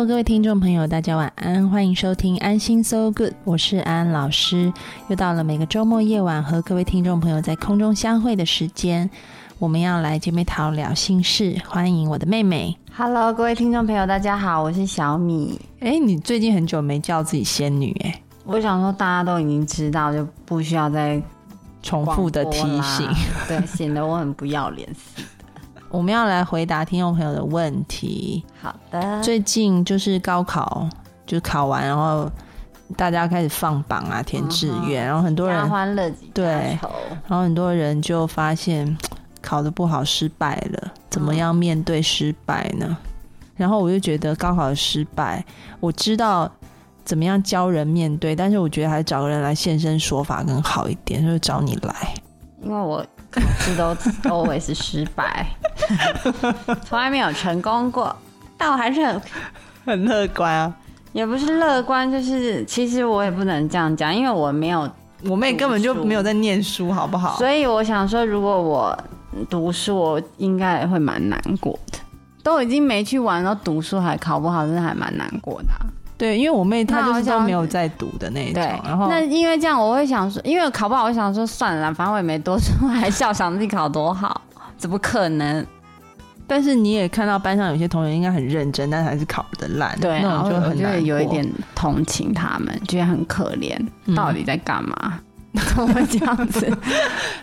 Hello，各位听众朋友，大家晚安，欢迎收听安心 So Good，我是安安老师。又到了每个周末夜晚和各位听众朋友在空中相会的时间，我们要来姐妹淘聊心事，欢迎我的妹妹。Hello，各位听众朋友，大家好，我是小米。哎，你最近很久没叫自己仙女哎，我想说大家都已经知道，就不需要再重复的提醒。对，显得我很不要脸。我们要来回答听众朋友的问题。好的，最近就是高考，就是考完，然后大家开始放榜啊，填志愿，然后很多人欢乐几对，然后很多人就发现 考的不好，失败了，怎么样面对失败呢？然后我就觉得高考的失败，我知道怎么样教人面对，但是我觉得还是找个人来现身说法更好一点，就是找你来，因为我考试都 always 是失败，从来没有成功过，但我还是很 很乐观啊，也不是乐观，就是其实我也不能这样讲，因为我没有，我妹根本就没有在念书，好不好？所以我想说，如果我读书，我应该也会蛮难过的。都已经没去玩，然后读书还考不好，真的还蛮难过的、啊。对，因为我妹她就是都没有在读的那一种，然后那因为这样，我会想说，因为考不好，我想说算了，反正我也没多说还笑想自己考多好，怎么可能？但是你也看到班上有些同学应该很认真，但还是考的烂，对，那我就很难有一点同情他们，觉得很可怜，到底在干嘛？怎么会这样子？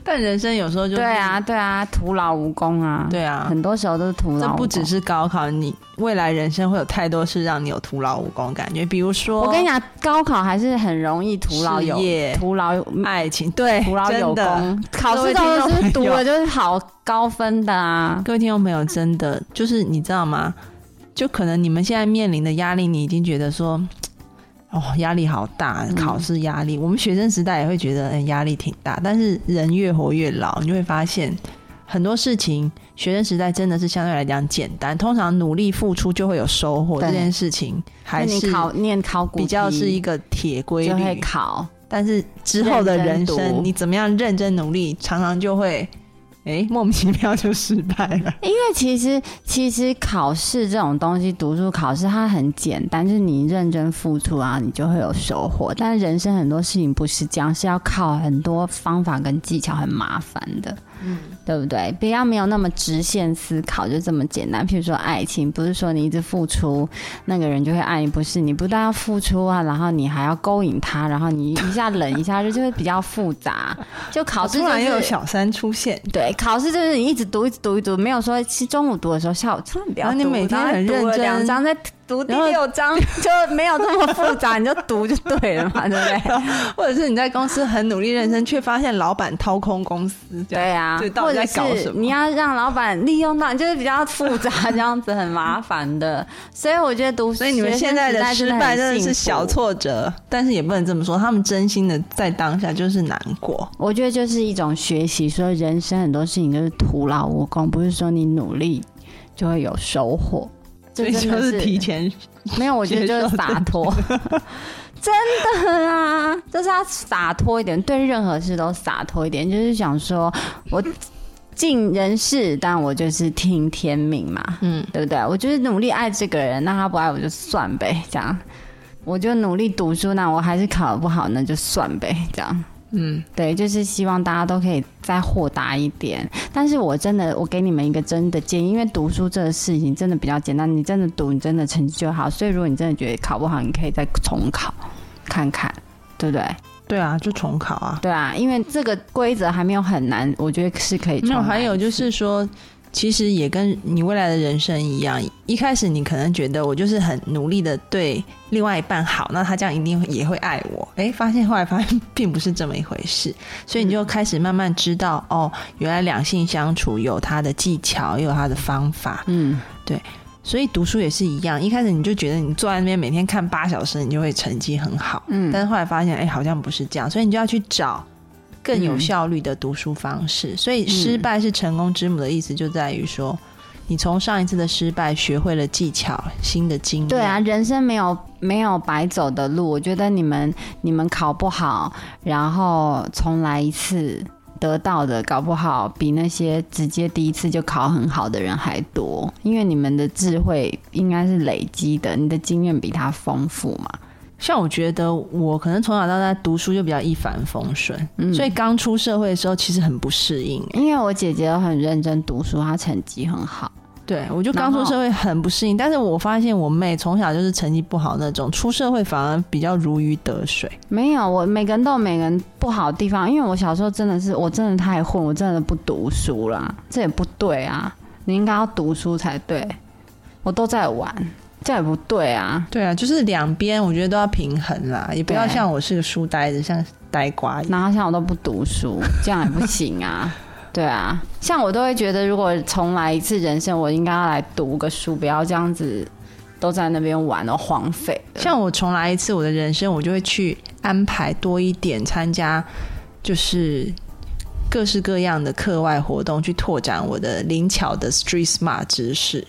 但人生有时候就对啊，对啊，徒劳无功啊，对啊，很多时候都是徒劳。这不只是高考，你未来人生会有太多事让你有徒劳无功感觉。比如说，我跟你讲，高考还是很容易徒劳有徒劳爱情，对，徒劳有功。考试都是读了就是好高分的啊！各位听众朋友，真的就是你知道吗？就可能你们现在面临的压力，你已经觉得说。哦，压力好大，考试压力。嗯、我们学生时代也会觉得，嗯，压力挺大。但是人越活越老，你就会发现很多事情，学生时代真的是相对来讲简单。通常努力付出就会有收获，这件事情还是考念考古比较是一个铁规律。会考，但是之后的人生，你怎么样认真努力，常常就会。哎，莫名其妙就失败了。因为其实其实考试这种东西，读书考试它很简单，就是你认真付出啊，你就会有收获。但是人生很多事情不是这样，是要靠很多方法跟技巧，很麻烦的。嗯，对不对？不要没有那么直线思考，就这么简单。譬如说爱情，不是说你一直付出，那个人就会爱你，不是？你不但要付出啊，然后你还要勾引他，然后你一下冷一下热，就会比较复杂。就考试突然又有小三出现，对，考试就是你一直读，一直读，一读，没有说是中午读的时候，下午千万不要。你每天很认真，两张在。读第六章就没有这么复杂，你就读就对了嘛，对不对？或者是你在公司很努力认真，却发现老板掏空公司，对啊，或者是你要让老板利用到，就是比较复杂，这样子很麻烦的。所以我觉得读，所以你们现在的失败真的是小挫折，但是也不能这么说，他们真心的在当下就是难过。我觉得就是一种学习，说人生很多事情就是徒劳无功，不是说你努力就会有收获。所以就是提前没有，我觉得就是洒脱，真的啊，就是要洒脱一点，对任何事都洒脱一点，就是想说我尽人事，但我就是听天命嘛，嗯，对不对？我就是努力爱这个人，那他不爱我就算呗，这样，我就努力读书，那我还是考得不好，那就算呗，这样。嗯，对，就是希望大家都可以再豁达一点。但是我真的，我给你们一个真的建议，因为读书这个事情真的比较简单，你真的读，你真的成绩就好。所以如果你真的觉得考不好，你可以再重考看看，对不对？对啊，就重考啊。对啊，因为这个规则还没有很难，我觉得是可以。没有，还有就是说，其实也跟你未来的人生一样，一开始你可能觉得我就是很努力的对另外一半好，那他这样一定也会爱我。哎，发现后来发现并不是这么一回事，所以你就开始慢慢知道，哦，原来两性相处有他的技巧，也有他的方法。嗯，对。所以读书也是一样，一开始你就觉得你坐在那边每天看八小时，你就会成绩很好。嗯，但是后来发现，哎，好像不是这样，所以你就要去找。更有效率的读书方式，所以失败是成功之母的意思，就在于说，你从上一次的失败学会了技巧，新的经验。对啊，人生没有没有白走的路。我觉得你们你们考不好，然后重来一次，得到的搞不好比那些直接第一次就考很好的人还多，因为你们的智慧应该是累积的，你的经验比他丰富嘛。像我觉得我可能从小到大读书就比较一帆风顺，所以刚出社会的时候其实很不适应。因为我姐姐很认真读书，她成绩很好。对，我就刚出社会很不适应。但是我发现我妹从小就是成绩不好那种，出社会反而比较如鱼得水。没有，我每个人都有每个人不好的地方。因为我小时候真的是，我真的太混，我真的不读书啦，这也不对啊！你应该要读书才对，我都在玩。这也不对啊！对啊，就是两边我觉得都要平衡啦，也不要像我是个书呆子，像呆瓜。然后像我都不读书，这样也不行啊！对啊，像我都会觉得，如果重来一次人生，我应该要来读个书，不要这样子都在那边玩了荒废。像我重来一次我的人生，我就会去安排多一点参加，就是各式各样的课外活动，去拓展我的灵巧的 street smart 知识。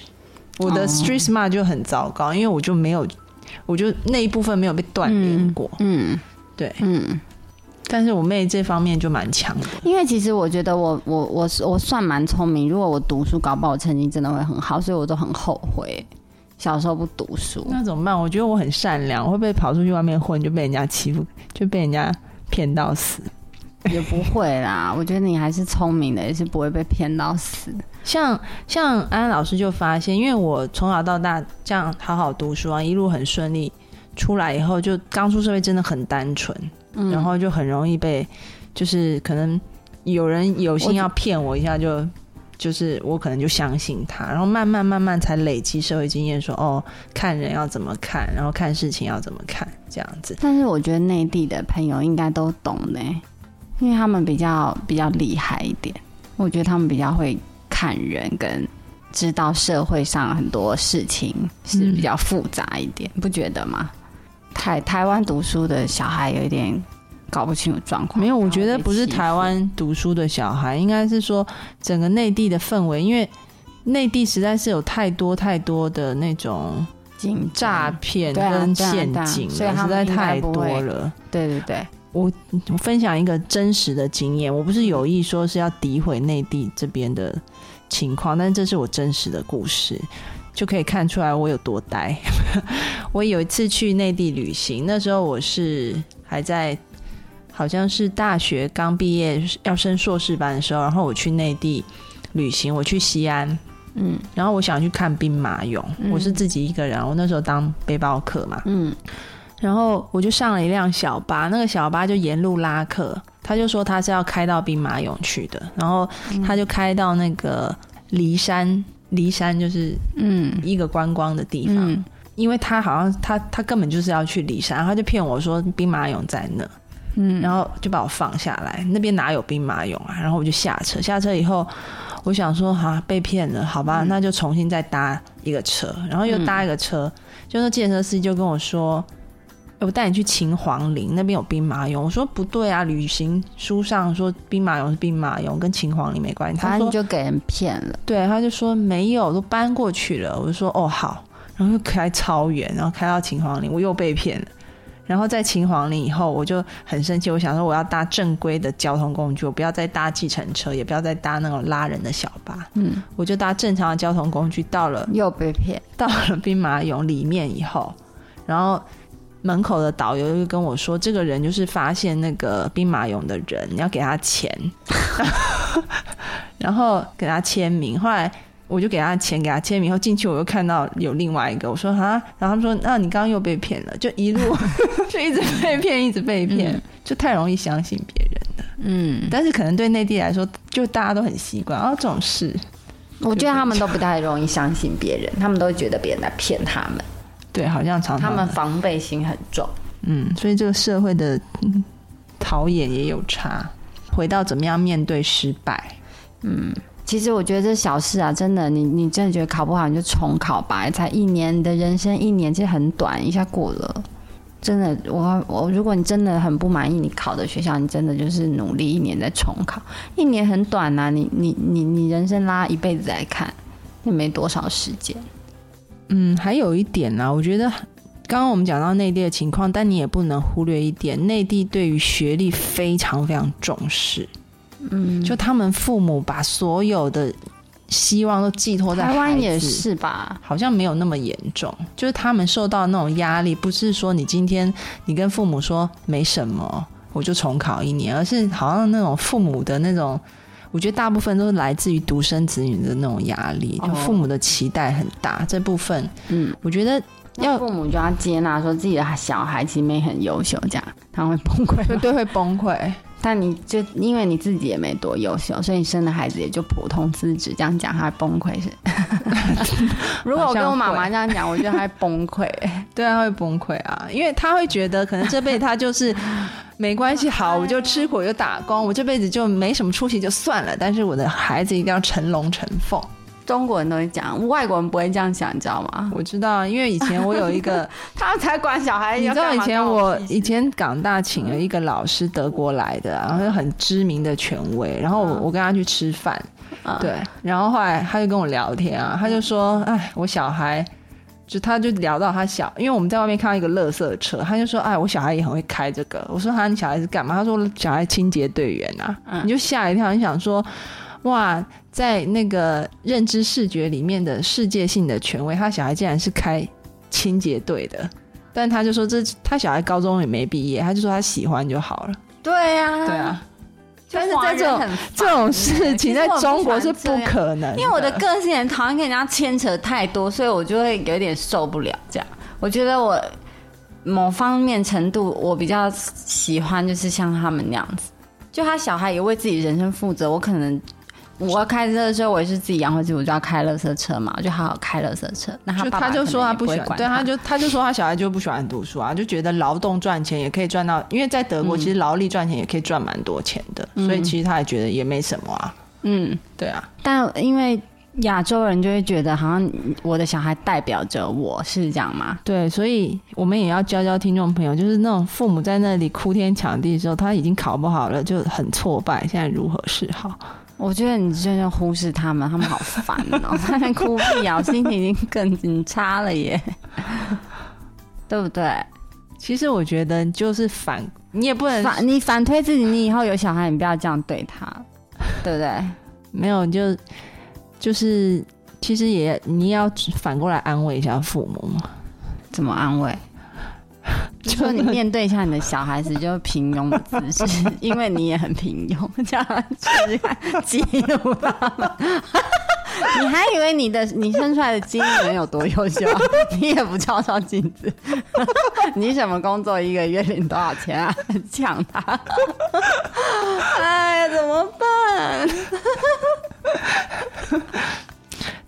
我的 street smart 就很糟糕，因为我就没有，我就那一部分没有被锻炼过。嗯，对，嗯。但是我妹这方面就蛮强的，因为其实我觉得我我我我算蛮聪明，如果我读书搞不好，成绩真的会很好，所以我都很后悔小时候不读书。那怎么办？我觉得我很善良，我会不会跑出去外面混就被人家欺负，就被人家骗到死？也不会啦，我觉得你还是聪明的，也是不会被骗到死。像像安安老师就发现，因为我从小到大这样好好读书啊，一路很顺利，出来以后就刚出社会真的很单纯，然后就很容易被就是可能有人有心要骗我一下，就就是我可能就相信他，然后慢慢慢慢才累积社会经验，说哦看人要怎么看，然后看事情要怎么看这样子。但是我觉得内地的朋友应该都懂呢。因为他们比较比较厉害一点，我觉得他们比较会看人，跟知道社会上很多事情是比较复杂一点，不觉得吗？台台湾读书的小孩有一点搞不清楚状况。没有，我觉得不是台湾读书的小孩，应该是说整个内地的氛围，因为内地实在是有太多太多的那种诈骗跟陷阱，所以实在太多了。对对对。我我分享一个真实的经验，我不是有意说是要诋毁内地这边的情况，但这是我真实的故事，就可以看出来我有多呆。我有一次去内地旅行，那时候我是还在好像是大学刚毕业要升硕士班的时候，然后我去内地旅行，我去西安，嗯，然后我想去看兵马俑，我是自己一个人，我那时候当背包客嘛，嗯。然后我就上了一辆小巴，那个小巴就沿路拉客，他就说他是要开到兵马俑去的，然后他就开到那个骊山，骊山就是嗯。一个观光的地方，因为他好像他他根本就是要去骊山，他就骗我说兵马俑在那，嗯，然后就把我放下来，那边哪有兵马俑啊？然后我就下车，下车以后我想说哈被骗了，好吧，那就重新再搭一个车，然后又搭一个车，就那建车司机就跟我说。我带你去秦皇陵，那边有兵马俑。我说不对啊，旅行书上说兵马俑是兵马俑，跟秦皇陵没关系。他说就给人骗了。对，他就说没有，都搬过去了。我就说哦好，然后又开超远，然后开到秦皇陵，我又被骗了。然后在秦皇陵以后，我就很生气，我想说我要搭正规的交通工具，我不要再搭计程车，也不要再搭那种拉人的小巴。嗯，我就搭正常的交通工具，到了又被骗，到了兵马俑里面以后，然后。门口的导游就跟我说：“这个人就是发现那个兵马俑的人，你要给他钱，然后给他签名。后来我就给他钱，给他签名。后进去我又看到有另外一个，我说啊，然后他们说：那你刚刚又被骗了，就一路 就一直被骗，一直被骗，就太容易相信别人了。嗯，但是可能对内地来说，就大家都很习惯啊这种事。我觉得他们都不太容易相信别人，他们都会觉得别人在骗他们，对，好像常常他们防备心很重。嗯，所以这个社会的嗯陶冶也有差。回到怎么样面对失败，嗯其实我觉得这小事啊，真的，你你真的觉得考不好你就重考吧，才一年，你的人生一年其实很短，一下过了。真的，我我如果你真的很不满意你考的学校，你真的就是努力一年再重考，一年很短呐、你你你你人生拉一辈子来看，也没多少时间。嗯，还有一点呢、我觉得刚刚我们讲到内地的情况，但你也不能忽略一点，内地对于学历非常非常重视。嗯，就他们父母把所有的希望都寄托在台湾也是吧？好像没有那么严重，就是他们受到那种压力，不是说你今天你跟父母说没什么，我就重考一年，而是好像那种父母的那种，我觉得大部分都是来自于独生子女的那种压力，就哦父母的期待很大，这部分嗯，我觉得要要父母就要接纳说自己的小孩其实没很优秀，这样他会崩溃 对会崩溃。但你就因为你自己也没多优秀，所以你生的孩子也就普通资质，这样讲他会崩溃是？如果我跟我妈妈这样讲，我觉得他会崩溃。对啊，会崩溃啊，因为他会觉得可能这辈子他就是没关系，好，我就吃苦就打工，我这辈子就没什么出息就算了，但是我的孩子一定要成龙成凤。中国人都会讲，外国人不会这样想，你知道吗？我知道，因为以前我有一个，他们才管小孩你知道以前我以前港大请了一个老师，德国来的，然后很知名的权威，然后我我跟他去吃饭，嗯对，然后后来他就跟我聊天啊，他就说，哎，我小孩。就他就聊到他小，因为我们在外面看到一个垃圾车，他就说：“哎，我小孩也很会开这个。”我说：“哈，你小孩是干嘛？”他说：“小孩清洁队员啊。嗯你就吓一跳，你想说：“哇，在那个认知视觉里面的世界性的权威，他小孩竟然是开清洁队的。”但他就说这他小孩高中也没毕业，他就说他喜欢就好了。对呀、对啊，就但是这种这种事情在中国是不可能，因为我的个性很讨厌跟人家牵扯太多，所以我就会有点受不了这样。我觉得我某方面程度我比较喜欢，就是像他们那样子，就他小孩也为自己人生负责。我可能我要开车的时候，我也是自己养活自己，我就要开垃圾车嘛，我就好好开垃圾车。那他就爸爸他就说他不喜欢，对，他就他就说他小孩就不喜欢读书啊，就觉得劳动赚钱也可以赚到，因为在德国其实劳力赚钱也可以赚蛮多钱的，所以其实他也觉得也没什么啊，嗯，对啊，但因为亚洲人就会觉得好像我的小孩代表着我是这样吗？对，所以我们也要教教听众朋友，就是那种父母在那里哭天抢地的时候，他已经考不好了，就很挫败，现在如何是好？我觉得你真的忽视他们，他们好烦哦、他们哭屁啊，我心情已经更差了耶，对不对？其实我觉得就是反，你也不能反你反推自己，你以后有小孩，你不要这样对他，对不对？没有就就是其实也你也要反过来安慰一下父母嘛。怎么安慰？就说你面对一下你的小孩子，就平庸的姿势，因为你也很平庸，这样试试看激怒他们。你还以为你的你生出来的基因能有多优秀啊？你也不照照镜子。你什么工作一个月领多少钱啊？抢他！哎呀，怎么办？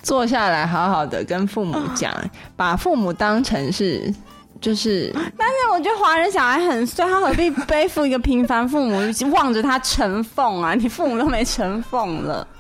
坐下来好好的跟父母讲，把父母当成是就是但是我觉得华人小孩很衰，他何必背负一个平凡父母，望着他成凤啊？你父母都没成凤了。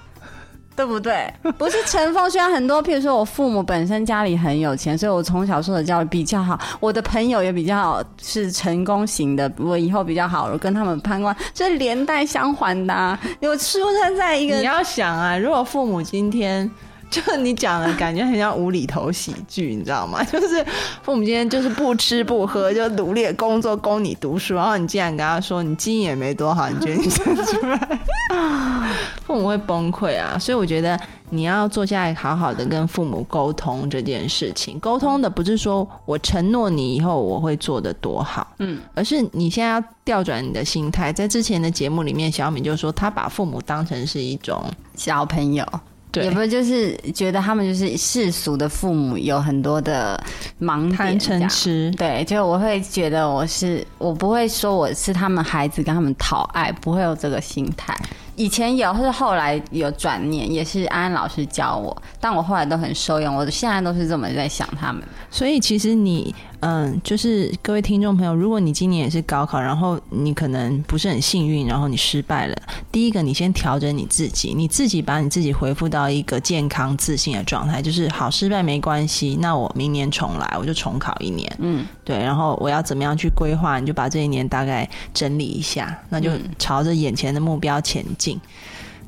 对不对？不是成凤，虽然很多，譬如说我父母本身家里很有钱，所以我从小受的教育比较好，我的朋友也比较是成功型的，我以后比较好，我跟他们攀关，这是连带相还的、啊。我出生在一个你要想啊，如果父母今天。就你讲的感觉很像无厘头喜剧，你知道吗？就是父母今天就是不吃不喝，就努力地工作供你读书，然后你竟然跟他说你基因也没多好，你觉得你生出来，父母会崩溃啊！所以我觉得你要坐下来好好的跟父母沟通这件事情。沟通的不是说我承诺你以后我会做的多好，嗯，而是你现在要调转你的心态。在之前的节目里面，小敏就说她把父母当成是一种小朋友。对也不就是觉得他们就是世俗的父母有很多的盲贪点。对，就我会觉得我是我不会说我是他们孩子跟他们讨爱，不会有这个心态。以前有，或是后来有转念，也是安安老师教我，但我后来都很受用。我现在都是这么在想他们。所以其实你，嗯，就是各位听众朋友，如果你今年也是高考，然后你可能不是很幸运，然后你失败了，第一个你先调整你自己，你自己把你自己恢复到一个健康自信的状态，就是好失败没关系，那我明年重来，我就重考一年，嗯，对，然后我要怎么样去规划，你就把这一年大概整理一下，那就朝着眼前的目标前进。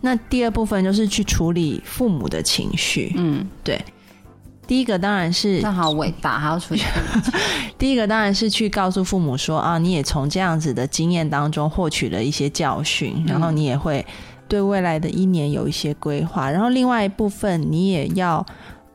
那第二部分就是去处理父母的情绪，嗯，对。第一个当然是正好伟大，还要出去。第一个当然是去告诉父母说啊，你也从这样子的经验当中获取了一些教训，然后你也会对未来的一年有一些规划。然后另外一部分，你也要。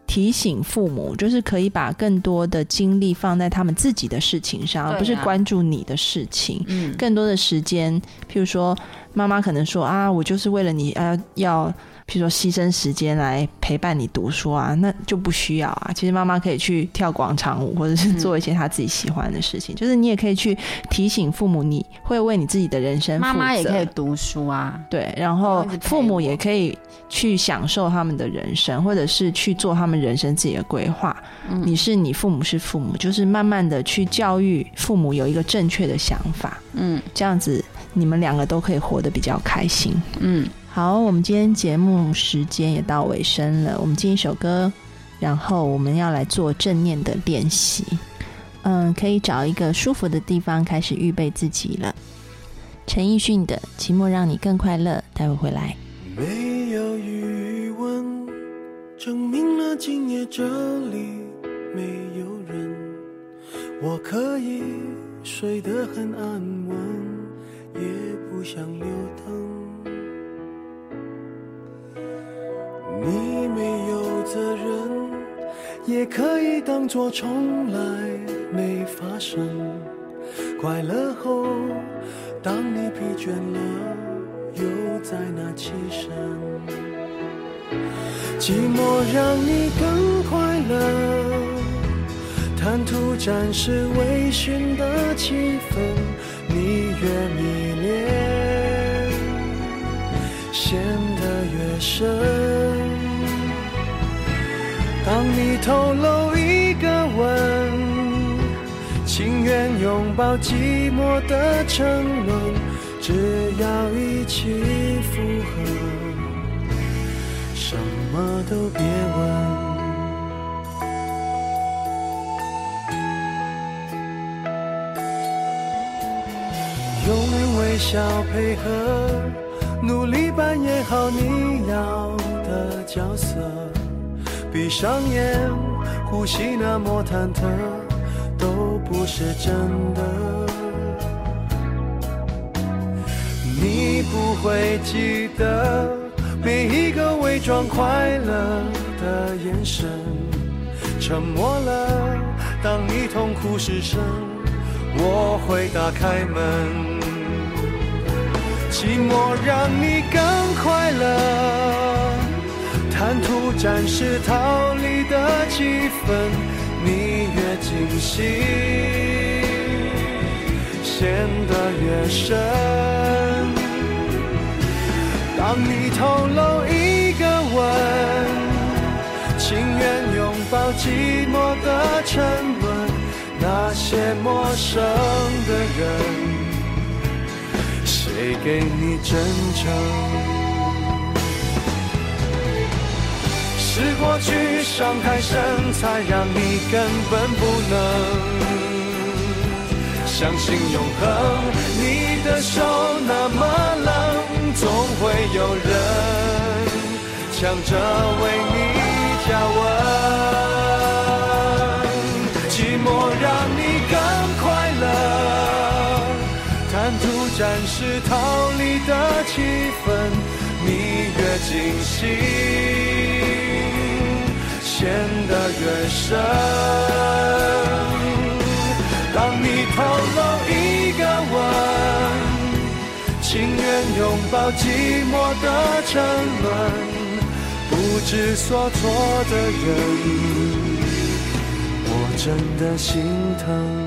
提醒父母，就是可以把更多的精力放在他们自己的事情上，而不是关注你的事情。嗯，更多的时间，譬如说，妈妈可能说啊，我就是为了你啊要。譬如说牺牲时间来陪伴你读书啊，那就不需要啊。其实妈妈可以去跳广场舞，或者是做一些她自己喜欢的事情。就是你也可以去提醒父母，你会为你自己的人生负责。妈妈也可以读书啊，对。然后父母也可以去享受他们的人生，或者是去做他们人生自己的规划。你是你父母是父母，就是慢慢的去教育父母有一个正确的想法。嗯，这样子你们两个都可以活得比较开心。嗯。好，我们今天节目时间也到尾声了。我们进一首歌，然后我们要来做正念的练习。嗯，可以找一个舒服的地方开始预备自己了。陈奕迅的《期末让你更快乐》，待会回来。没有余温，证明了今夜这里没有人。我可以睡得很安稳，也不想留灯。责任，也可以当作从来没发生。快乐后，当你疲倦了，又在哪起身？寂寞让你更快乐，贪图暂时微醺的气氛，你越迷恋，陷得越深。当你透露一个吻，情愿拥抱寂寞的沉沦，只要一起附和，什么都别问。用微笑配合，努力扮演好你要的角色。闭上眼，呼吸那么忐忑，都不是真的。你不会记得每一个伪装快乐的眼神，沉默了。当你痛哭失声，我会打开门。寂寞让你更快乐。贪图暂时逃离的气氛，你越惊喜，陷得越深。当你透露一个吻，情愿拥抱寂寞的沉沦。那些陌生的人，谁给你真诚？是过去伤太深，才让你根本不能相信永恒。你的手那么冷，总会有人抢着为你加温。寂寞让你更快乐，贪图暂时逃离的气氛，你越惊喜。陷得越深。当你透露一个吻，情愿拥抱寂寞的沉沦。不知所措的人，我真的心疼。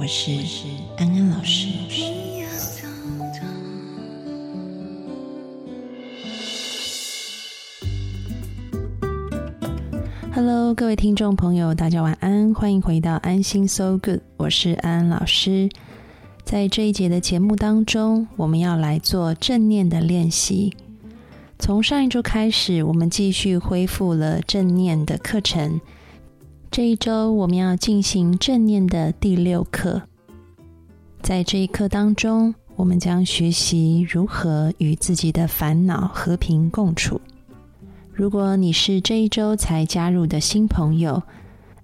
我是安安老师。Hello，各位听众朋友，大家晚安，欢迎回到安心 So Good，我是安安老师。在这一节的节目当中，我们要来做正念的练习。从上一周开始，我们继续恢复了正念的课程。这一周我们要进行正念的第六课。在这一课当中，我们将学习如何与自己的烦恼和平共处。如果你是这一周才加入的新朋友，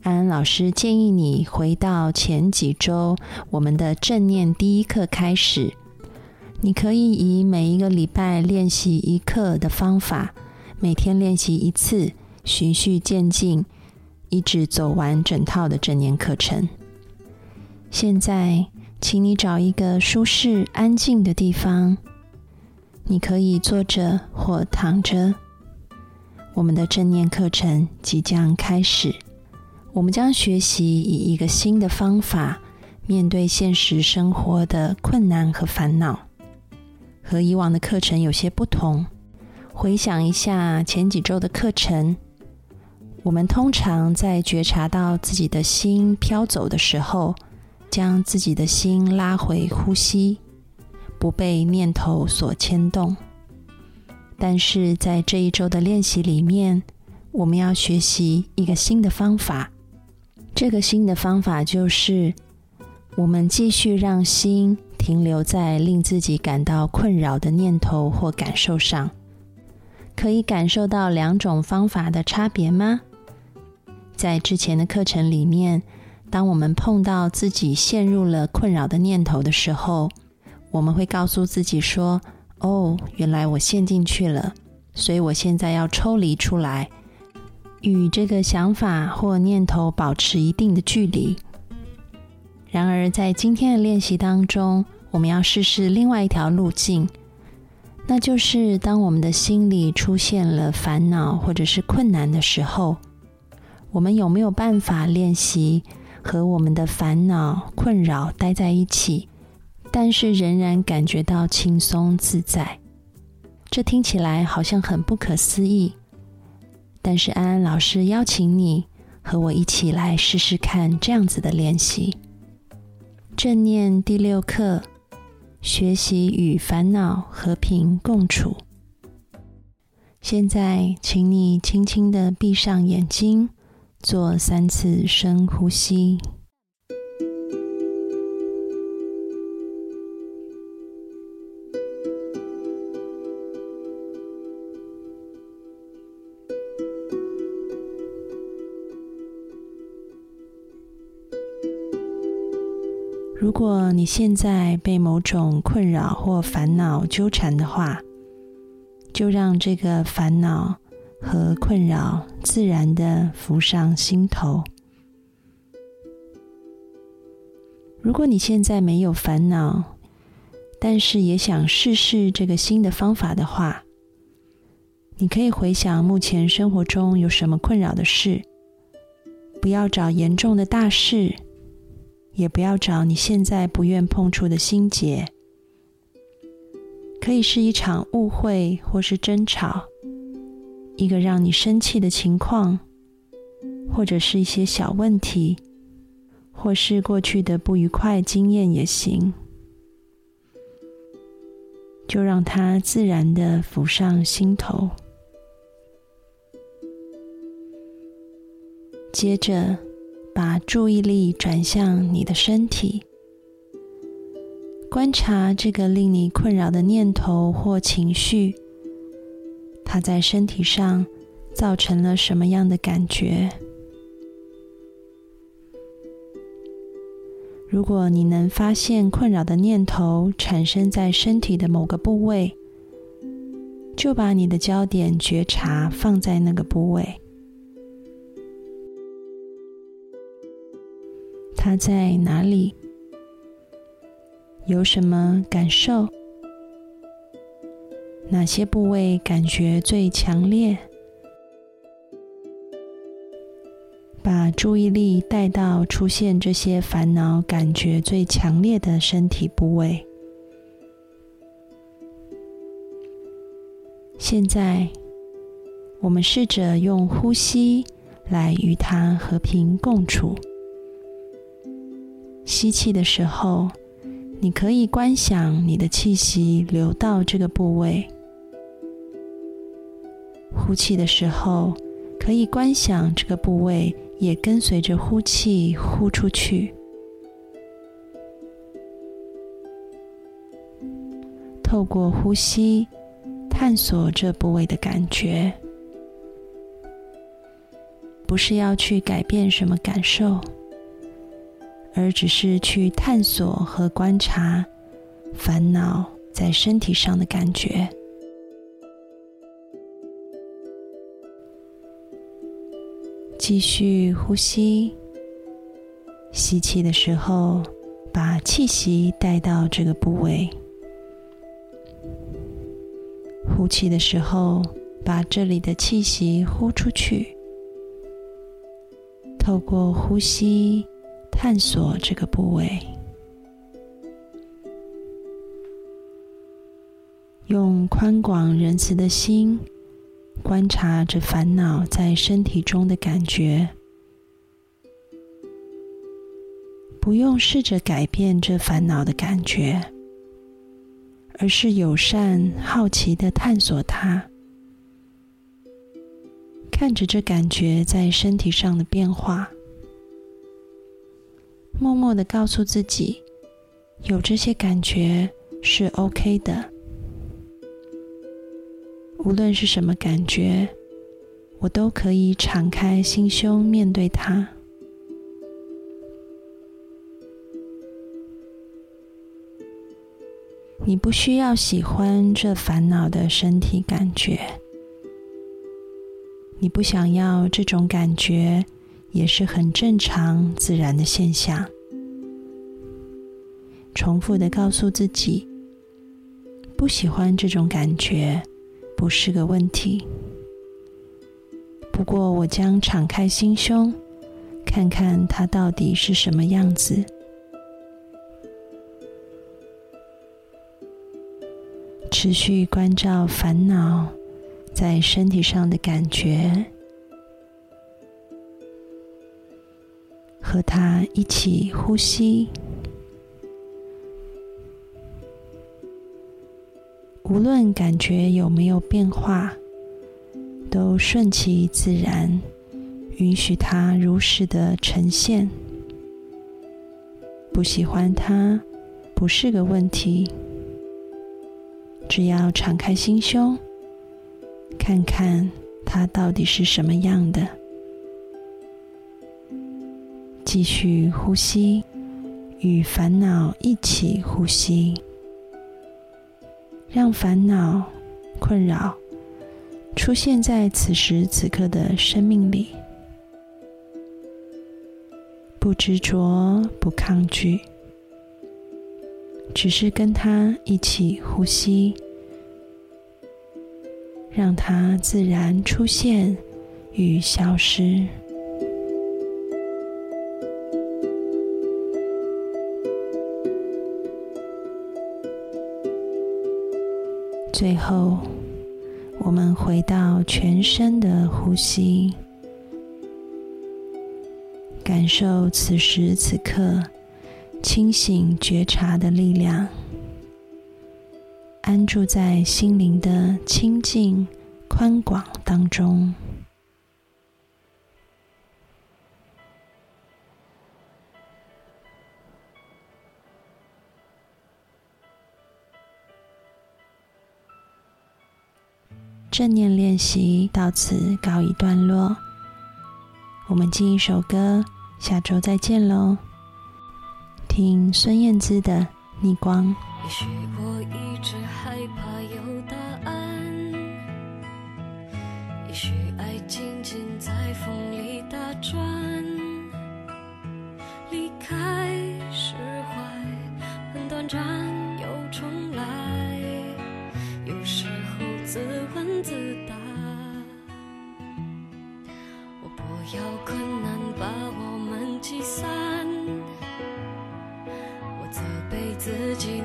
安安老师建议你回到前几周我们的正念第一课开始。你可以以每一个礼拜练习一课的方法，每天练习一次，循序渐进，一直走完整套的正念课程。现在，请你找一个舒适、安静的地方，你可以坐着或躺着。我们的正念课程即将开始，我们将学习以一个新的方法面对现实生活的困难和烦恼，和以往的课程有些不同。回想一下前几周的课程，我们通常在觉察到自己的心飘走的时候，将自己的心拉回呼吸，不被念头所牵动。但是在这一周的练习里面，我们要学习一个新的方法。这个新的方法就是，我们继续让心停留在令自己感到困扰的念头或感受上。可以感受到两种方法的差别吗？在之前的课程里面，当我们碰到自己陷入了困扰的念头的时候，我们会告诉自己说。哦，原来我陷进去了，所以我现在要抽离出来，与这个想法或念头保持一定的距离。然而，在今天的练习当中，我们要试试另外一条路径，那就是当我们的心里出现了烦恼或者是困难的时候，我们有没有办法练习和我们的烦恼、困扰待在一起？但是仍然感觉到轻松自在，这听起来好像很不可思议。但是安安老师邀请你和我一起来试试看这样子的练习。正念第六课：学习与烦恼和平共处。现在，请你轻轻的闭上眼睛，做三次深呼吸。如果你现在被某种困扰或烦恼纠缠的话，就让这个烦恼和困扰自然的浮上心头。如果你现在没有烦恼，但是也想试试这个新的方法的话，你可以回想目前生活中有什么困扰的事，不要找严重的大事。也不要找你现在不愿碰触的心结，可以是一场误会或是争吵，一个让你生气的情况，或者是一些小问题，或是过去的不愉快经验也行，就让它自然的浮上心头，接着。把注意力转向你的身体，观察这个令你困扰的念头或情绪，它在身体上造成了什么样的感觉？如果你能发现困扰的念头产生在身体的某个部位，就把你的焦点觉察放在那个部位，它在哪里？有什么感受？哪些部位感觉最强烈？把注意力带到出现这些烦恼感觉最强烈的身体部位。现在，我们试着用呼吸来与它和平共处。吸气的时候，你可以观想你的气息流到这个部位；呼气的时候，可以观想这个部位。也跟随着呼气呼出去，透过呼吸探索这部位的感觉，不是要去改变什么感受，而只是去探索和观察烦恼在身体上的感觉。继续呼吸，吸气的时候，把气息带到这个部位；呼气的时候，把这里的气息呼出去。透过呼吸，探索这个部位，用宽广仁慈的心。观察着烦恼在身体中的感觉，不用试着改变这烦恼的感觉，而是友善、好奇的探索它，看着这感觉在身体上的变化，默默的告诉自己，有这些感觉是 OK 的。无论是什么感觉，我都可以敞开心胸面对它。你不需要喜欢这烦恼的身体感觉，你不想要这种感觉，也是很正常、自然的现象。重复的告诉自己，不喜欢这种感觉。不是个问题。不过，我将敞开心胸，看看它到底是什么样子。持续关照烦恼在身体上的感觉，和它一起呼吸。无论感觉有没有变化，都顺其自然，允许它如实的呈现。不喜欢它，不是个问题。只要敞开心胸，看看它到底是什么样的。继续呼吸，与烦恼一起呼吸。让烦恼、困扰出现在此时此刻的生命里，不执着，不抗拒，只是跟他一起呼吸，让它自然出现与消失。最后，我们回到全身的呼吸，感受此时此刻清醒觉察的力量，安住在心灵的清净宽广当中。正念练习到此告一段落。我们进一首歌下周再见喽。听孙燕姿的逆光。也许我一直害怕有答案也许爱静静在风里打转离开释怀很短暂有困难把我们击散。我责备自己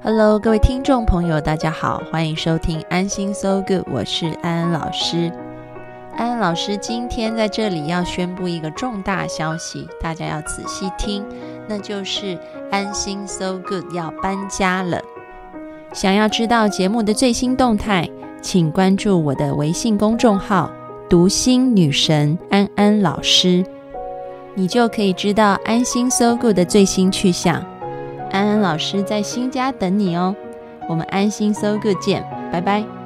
Hello，各位听众朋友，大家好，欢迎收听《安心 So Good》，我是安安老师。安安老师今天在这里要宣布一个重大消息，大家要仔细听，那就是《安心 So Good》要搬家了。想要知道节目的最新动态，请关注我的微信公众号“读心女神安安老师”，你就可以知道《安心 So Good》的最新去向。安安老师在新家等你哦。我们安心 so good 见拜拜。